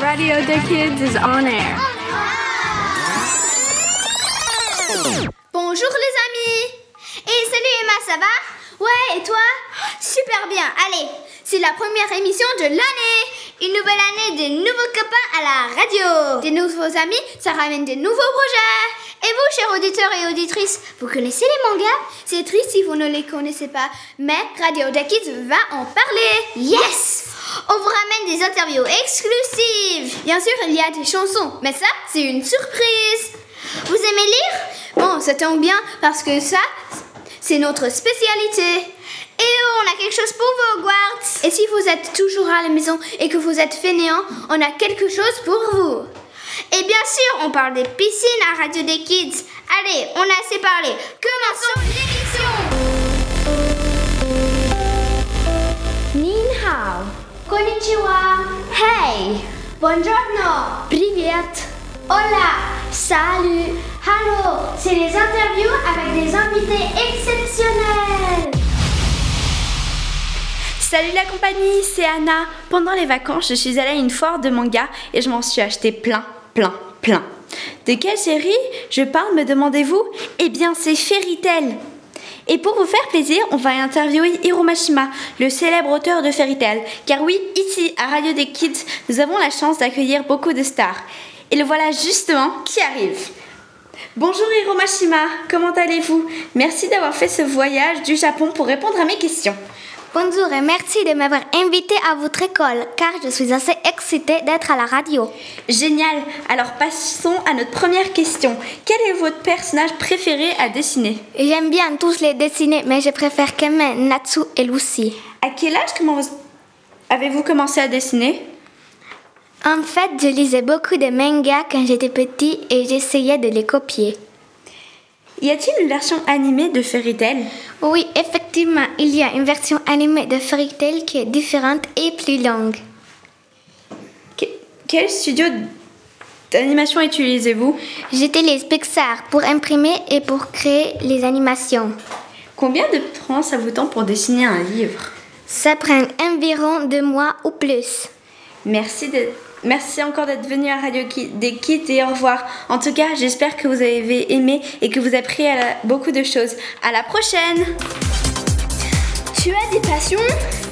Radio the Kids is on air. Bonjour les amis. Et salut Emma, ça va? Ouais, et toi? Super bien, allez C'est la première émission de l'année. Une nouvelle année, des nouveaux copains à la radio. Des nouveaux amis, ça ramène des nouveaux projets. Et vous, chers auditeurs et auditrices, vous connaissez les mangas? C'est triste si vous ne les connaissez pas, mais Radio The Kids va en parler. Yes on vous ramène des interviews exclusives. Bien sûr, il y a des chansons, mais ça, c'est une surprise. Vous aimez lire? Bon, ça tombe bien parce que ça, c'est notre spécialité. Et on a quelque chose pour vous, Hogwarts. Et si vous êtes toujours à la maison et que vous êtes fainéant, on a quelque chose pour vous. Et bien sûr, on parle des piscines à Radio des Kids. Allez, on a assez parlé. Commençons l'émission. Hey. Buongiorno. Привет. Hola. Salut. Hello. C'est les interviews avec des invités exceptionnels. Salut la compagnie, c'est Anna. Pendant les vacances, je suis allée à une foire de manga et je m'en suis acheté plein, plein, plein. De quelle série je parle, me demandez-vous Eh bien, c'est Fairy Tail. Et pour vous faire plaisir, on va interviewer Hiro Mashima, le célèbre auteur de Fairy Tail. Car oui, ici, à Radio des Kids, nous avons la chance d'accueillir beaucoup de stars. Et le voilà justement qui arrive. Bonjour Hiro Mashima, comment allez-vous? Merci d'avoir fait ce voyage du Japon pour répondre à mes questions. Bonjour et merci de m'avoir invité à votre école car je suis assez excitée d'être à la radio. Génial Alors passons à notre première question. Quel est votre personnage préféré à dessiner? J'aime bien tous les dessiner mais je préfère Kemen, Natsu et Lucy. À quel âge avez-vous commencé à dessiner? En fait, je lisais beaucoup de mangas quand j'étais petit et j'essayais de les copier. Y a-t-il une version animée de Fairy Tail? Oui, effectivement, il y a une version animée de Fairy Tail qui est différente et plus longue. Que- Quel studio d'animation utilisez-vous? J'utilise Pixar pour imprimer et pour créer les animations. Combien de temps ça vous tend pour dessiner un livre? Ça prend environ deux mois ou plus. Merci, de- Merci encore d'être venu à Radio Ki- des Kids et au revoir. En tout cas, j'espère que vous avez aimé et que vous avez appris à la- beaucoup de choses. À la prochaine Tu as des passions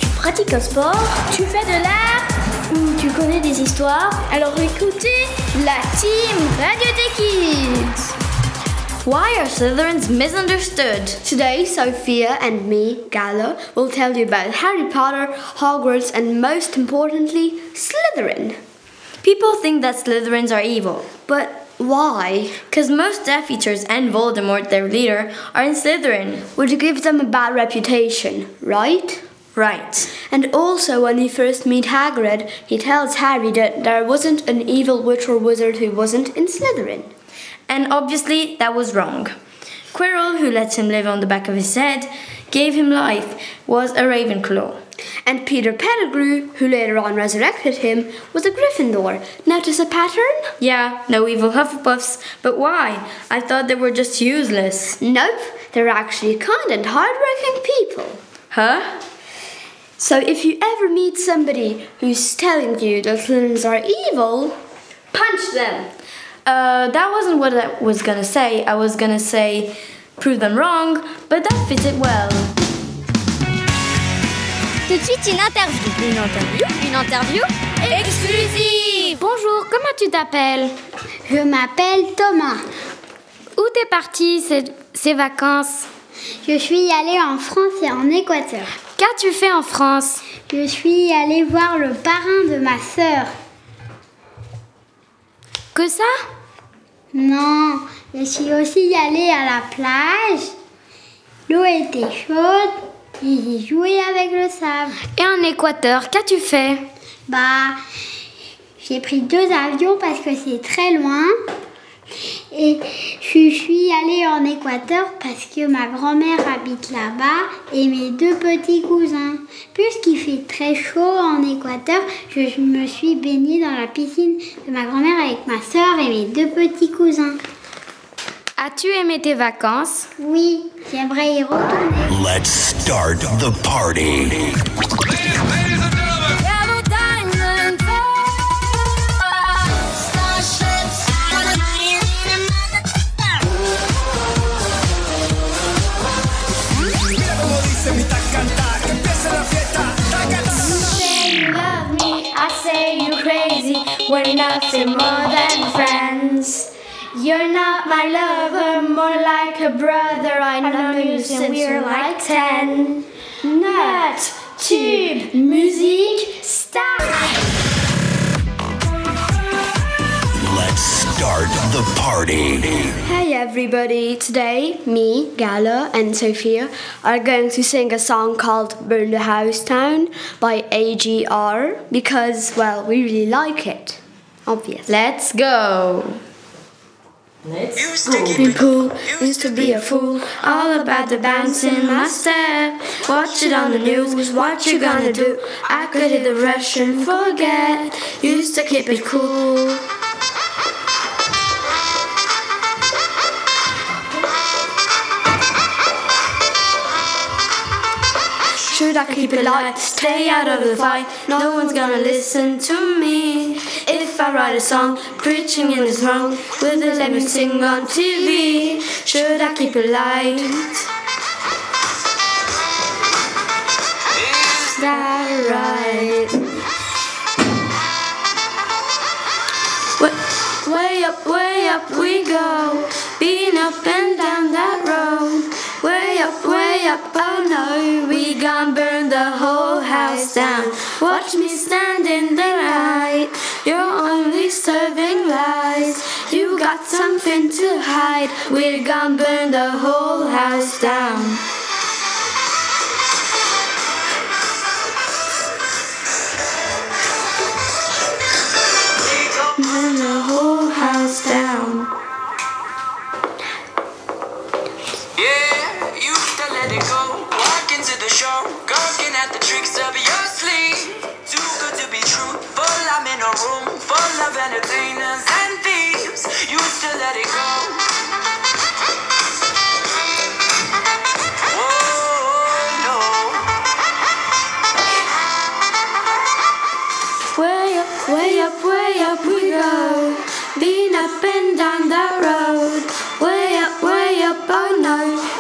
Tu pratiques un sport Tu fais de l'art Ou tu connais des histoires Alors écoutez la team Radio des Kids Why are Slytherins misunderstood? Today, Sophia and me, Gala, will tell you about Harry Potter, Hogwarts, and most importantly, Slytherin. People think that Slytherins are evil. But why? Because most Death Eaters and Voldemort, their leader, are in Slytherin. Which gives them a bad reputation, right? Right. And also, when he first meet Hagrid, he tells Harry that there wasn't an evil witch or wizard who wasn't in Slytherin. And obviously, that was wrong. Quirrell, who lets him live on the back of his head, gave him life, was a Ravenclaw. And Peter Pettigrew, who later on resurrected him, was a Gryffindor. Notice a pattern? Yeah, no evil Hufflepuffs, but why? I thought they were just useless. Nope, they're actually kind and hardworking people. Huh? So if you ever meet somebody who's telling you that Slytherins are evil, punch them. Uh, that wasn't what I was gonna say. I was gonna say prove them wrong, but that fits it well. Tout de suite, une interview. Une interview? Une interview exclusive Bonjour, comment tu t'appelles? Je m'appelle Thomas. Où t'es parti ces, ces vacances? Je suis allée en France et en Équateur. Qu'as-tu fait en France? Je suis allée voir le parrain de ma sœur. Que ça? Non, je suis aussi allée à la plage. L'eau était chaude et j'ai joué avec le sable. Et en Équateur, qu'as-tu fait? Bah, j'ai pris deux avions parce que c'est très loin. Et je suis allée en Équateur parce que ma grand-mère habite là-bas et mes deux petits cousins. Puisqu'il fait très chaud en Équateur, je me suis baignée dans la piscine de ma grand-mère avec ma soeur et mes deux petits cousins. As-tu aimé tes vacances? Oui, j'aimerais y retourner. Let's start the party. Nothing more than friends. You're not my lover, more like a brother. I know you since we're like ten. Nut, tube, music, start. Let's start the party. Hey everybody, today me, Gala, and Sophia are going to sing a song called Burn the House Down by AJR because, well, we really like it. Obviously. Let's go. Be cool, used to be a fool, all about the bouncing my step. Watch it on the news, what you gonna do? I could hit the rush and forget. Used to keep it cool. I keep it light? Stay out of the fight. No one's gonna listen to me. If I write a song, preaching in is wrong. Will they let me sing on TV? Should I keep it light? Is that right? Wa- Way up, way up we go, being up and down that road. Up, way up, oh no, we gon' burn the whole house down. Watch me stand in the light, you're only serving lies. You got something to hide, we're gon' burn the whole house down. Entertainers and thieves. Used to let it go. Oh no. Way up, way up, way up we go. Being up and down that road. Way up, way up, oh no.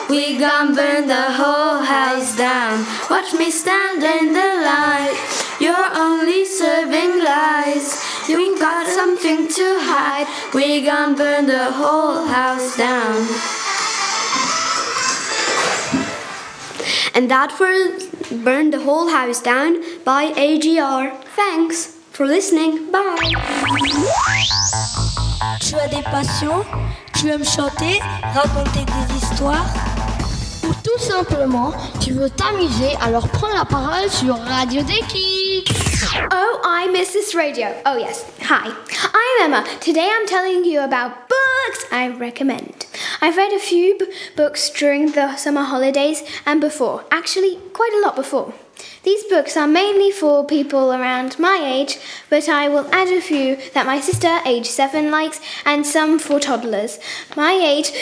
We gon' burn the whole house down. Watch me stand in the light. You're only serving lies. You got something to hide. We gon' burn the whole house down. And that was Burn the Whole House Down by AGR. Thanks for listening. Bye. Tu as des passions? Tu aimes chanter Raconter des histoires? Ou tout simplement, tu veux t'amuser, alors prends la parole sur Radio Deki. Oh, I miss this radio. Oh, yes. Hi. I'm Emma. Today I'm telling you about books I recommend. I've read a few b- books during the summer holidays and before. Actually, quite a lot before. These books are mainly for people around my age, but I will add a few that my sister, age 7, likes and some for toddlers. My age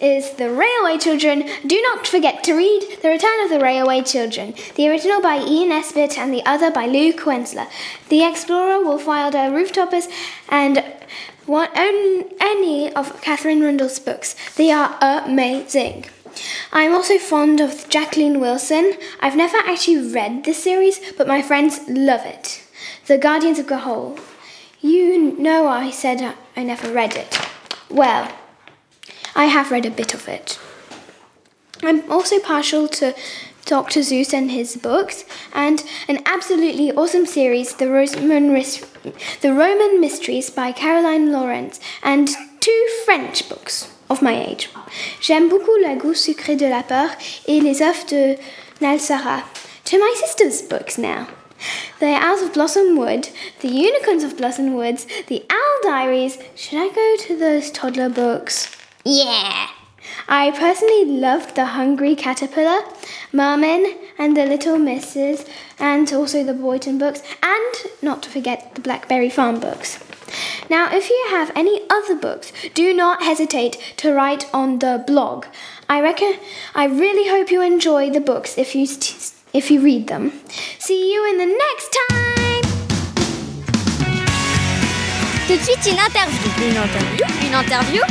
is The Railway Children. Do not forget to read The Return of the Railway Children, the original by Ian Nesbit and the other by Luke Wensler. The Explorer, Wolfwilder, Rooftoppers, and one, on, any of Katherine Rundell's books. They are amazing. I'm also fond of Jacqueline Wilson. I've never actually read this series, but my friends love it. The Guardians of Ga'Hoole. You know I said I never read it. Well, I have read a bit of it. I'm also partial to Dr. Seuss and his books, and an absolutely awesome series, The Roman, Ris- the Roman Mysteries by Caroline Lawrence, and two French books of my age. J'aime beaucoup La goût sucré de la peur et Les œufs de Nalsara. To my sister's books now. The Owls of Blossom Wood, The Unicorns of Blossom Woods, The Owl Diaries. Should I go to those toddler books? Yeah! I personally loved The Hungry Caterpillar, Merman, and The Little Misses, and also the Boynton books, and not to forget the Blackberry Farm books. Now, if you have any other books, do not hesitate to write on the blog. I reckon I really hope you enjoy the books if you st- if you read them. See you in the next time. Tout de suite, une interview. Une interview Une interview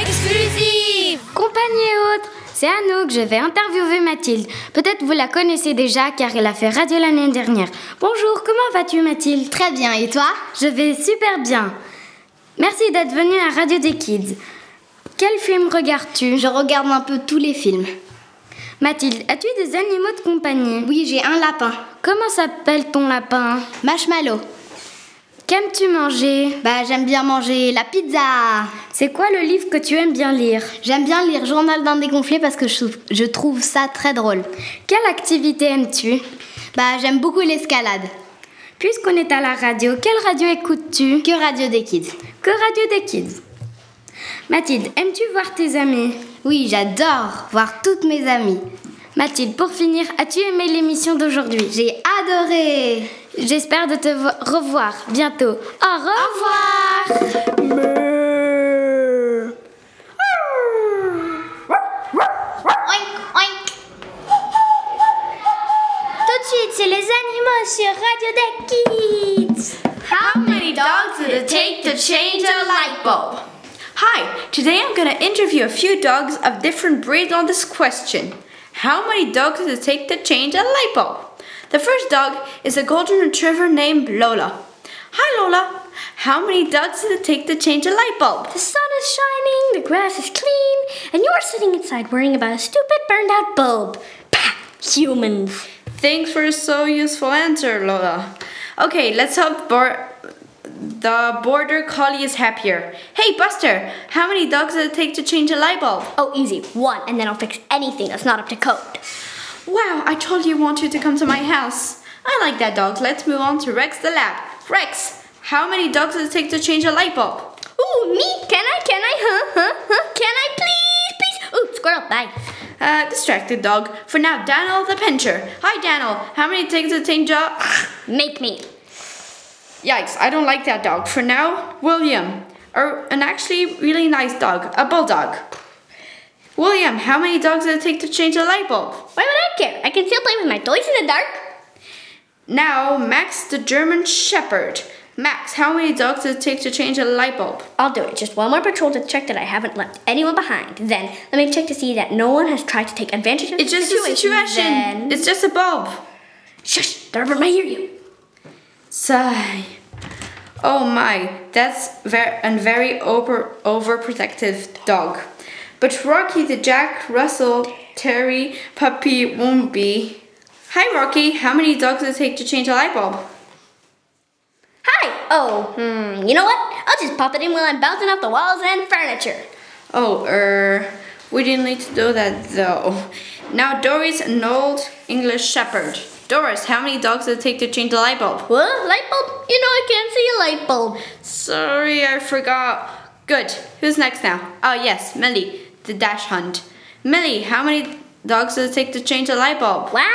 exclusive Compagnie haute, c'est Anouk, je vais interviewer Mathilde. Peut-être vous la connaissez déjà car elle a fait radio l'année dernière. Bonjour, comment vas-tu Mathilde Très bien, et toi Je vais super bien. Merci d'être venue à Radio des Kids. Quel film regardes-tu? Je regarde un peu tous les films. Mathilde, as-tu des animaux de compagnie? Oui, j'ai un lapin. Comment s'appelle ton lapin? Marshmallow. Qu'aimes-tu manger Bah, j'aime bien manger la pizza. C'est quoi le livre que tu aimes bien lire J'aime bien lire Journal d'un dégonflé parce que je trouve, je trouve ça très drôle. Quelle activité aimes-tu Bah, j'aime beaucoup l'escalade. Puisqu'on est à la radio, quelle radio écoutes-tu Que Radio des Kids. Que Radio des Kids. Mathilde, aimes-tu voir tes amis Oui, j'adore voir toutes mes amies. Mathilde, pour finir, as-tu aimé l'émission d'aujourd'hui? J'ai adoré. J'espère de te vo- revoir bientôt. Au revoir. Oink, oink. Tout de suite, c'est les animaux sur Radio des Kids. How many dogs did it take to change a light bulb? Hi, today I'm going to interview a few dogs of different breeds on this question. How many dogs does it take to change a light bulb? The first dog is a golden retriever named Lola. Hi Lola, how many dogs does it take to change a light bulb? The sun is shining, the grass is clean, and you're sitting inside worrying about a stupid burned out bulb. Pah! Humans. Thanks for a so useful answer, Lola. Okay, let's hope the border collie is happier. Hey Buster, how many dogs does it take to change a light bulb? Oh, easy. One, and then I'll fix anything that's not up to code. Wow, I told you I want you to come to my house. I like that dog. Let's move on to Rex the lab. Rex, how many dogs does it take to change a light bulb? Ooh, me? Can I? Can I? Huh? Huh? Huh? Can I please? Please? Ooh, squirrel, bye. Uh, distracted dog. For now, Daniel the pinscher. Hi, Daniel. How many takes to change a... Make me. Yikes, I don't like that dog. For now, William. Or an actually really nice dog, a bulldog. William, how many dogs does it take to change a light bulb? Why would I care? I can still play with my toys in the dark. Now, Max the German Shepherd. Max, how many dogs does it take to change a light bulb? I'll do it. Just one more patrol to check that I haven't left anyone behind. Then let me check to see that no one has tried to take advantage of It's the just a situation. Then... It's just a bulb. Shush! The might hear you. Sigh. Oh my, that's ver- a very over overprotective dog. But Rocky the Jack Russell Terry puppy won't be. Hi Rocky, how many dogs does it take to change a light bulb? Hi! Oh, hmm, you know what? I'll just pop it in while I'm bouncing off the walls and furniture. Oh, er, we didn't need to do that though. Now Doris, an old English Shepherd. Doris, how many dogs does it take to change a light bulb? What? Light bulb? You know I can't see a light bulb. Sorry, I forgot. Good. Who's next now? Oh, yes, Millie, the dachshund. Millie, how many dogs does it take to change a light bulb? What?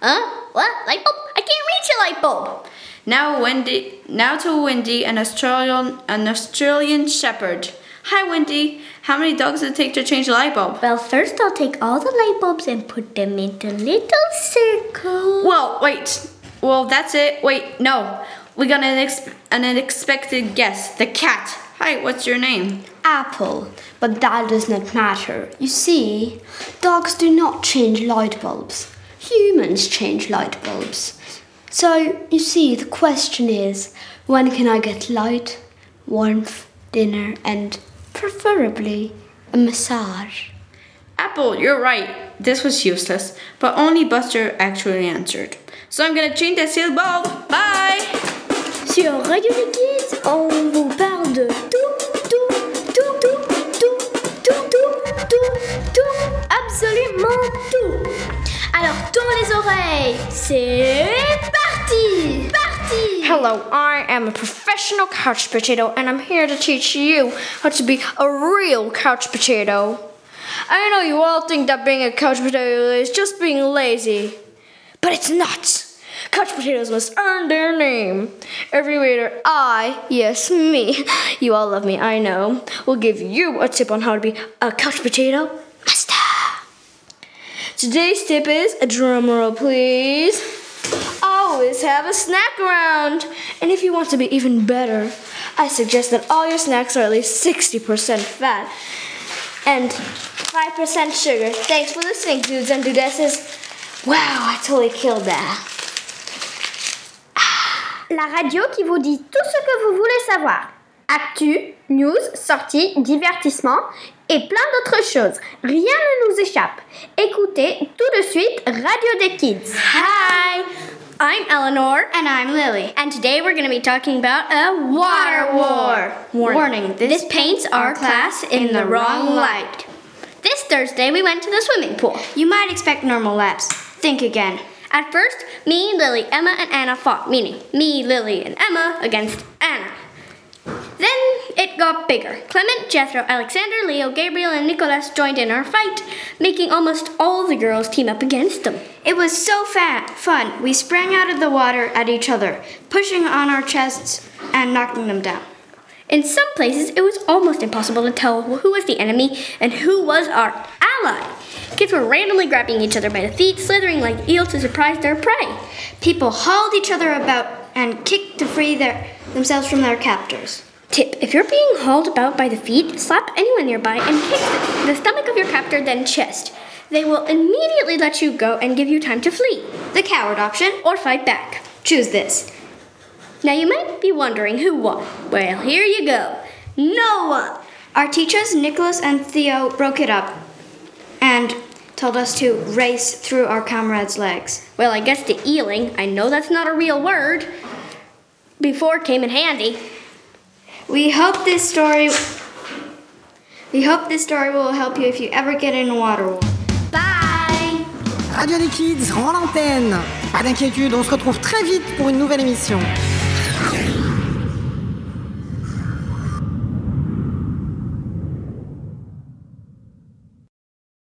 Huh? What? Light bulb? I can't reach a light bulb. Now, Wendy. Now to Wendy, an Australian, an Australian Shepherd. Hi, Wendy. How many dogs does it take to change a light bulb? Well, first I'll take all the light bulbs and put them into little circles. Well, wait. Well, that's it. Wait, no. We got an, ex- an unexpected guest. The cat. Hi, what's your name? Apple, but that does not matter. You see, dogs do not change light bulbs. Humans change light bulbs. So, you see, the question is when can I get light, warmth, dinner, and preferably a massage? Apple, you're right. This was useless, but only Buster actually answered. So I'm gonna change that seal bulb. Bye! Sur Radio des Kids, on vous parle de absolument tout. Alors, les oreilles. C'est parti! Parti Hello, I am a professional couch potato and I'm here to teach you how to be a real couch potato. I know you all think that being a couch potato is just being lazy, but it's not. Couch potatoes must earn their name. Every waiter, I, yes, me, you all love me, I know, will give you a tip on how to be a couch potato. Today's tip is a drum roll, please. Always have a snack around. And if you want to be even better, I suggest that all your snacks are at least 60% fat. And 5% sugar. Thanks for listening, dudes and dudesses. Wow, I totally killed that. Ah. La radio qui vous dit tout ce que vous voulez savoir. Actu, news, sorties, divertissement et plein d'autres choses. Rien ne nous échappe. Écoutez tout de suite Radio des Kids. Hi, I'm Eleanor. And I'm Lily. And today we're going to be talking about a water war. Warning, this, paints our class in the wrong light. This Thursday we went to the swimming pool. You might expect normal laps. Think again. At first, me, Lily, Emma, and Anna fought, meaning me, Lily, and Emma against Anna. It got bigger. Clement, Jethro, Alexander, Leo, Gabriel, and Nicholas joined in our fight, making almost all the girls team up against them. It was so fa- fun. We sprang out of the water at each other, pushing on our chests and knocking them down. In some places, it was almost impossible to tell who was the enemy and who was our ally. Kids were randomly grabbing each other by the feet, slithering like eels to surprise their prey. People hauled each other about and kicked to free their, themselves from their captors. Tip If you're being hauled about by the feet, slap anyone nearby and kick the, stomach of your captor, then chest. They will immediately let you go and give you time to flee The coward option. or fight back. Choose this. Now you might be wondering who won. Well, here you go. No one. Our teachers, Nicholas and Theo, broke it up and told us to race through our comrades' legs. Well, I guess the eeling, I know that's not a real word, before came in handy. We hope this story we hope this story will help you if you ever get in a water war. Bye! Radio des Kids rend l'antenne. Pas d'inquiétude, on se retrouve très vite pour une nouvelle émission.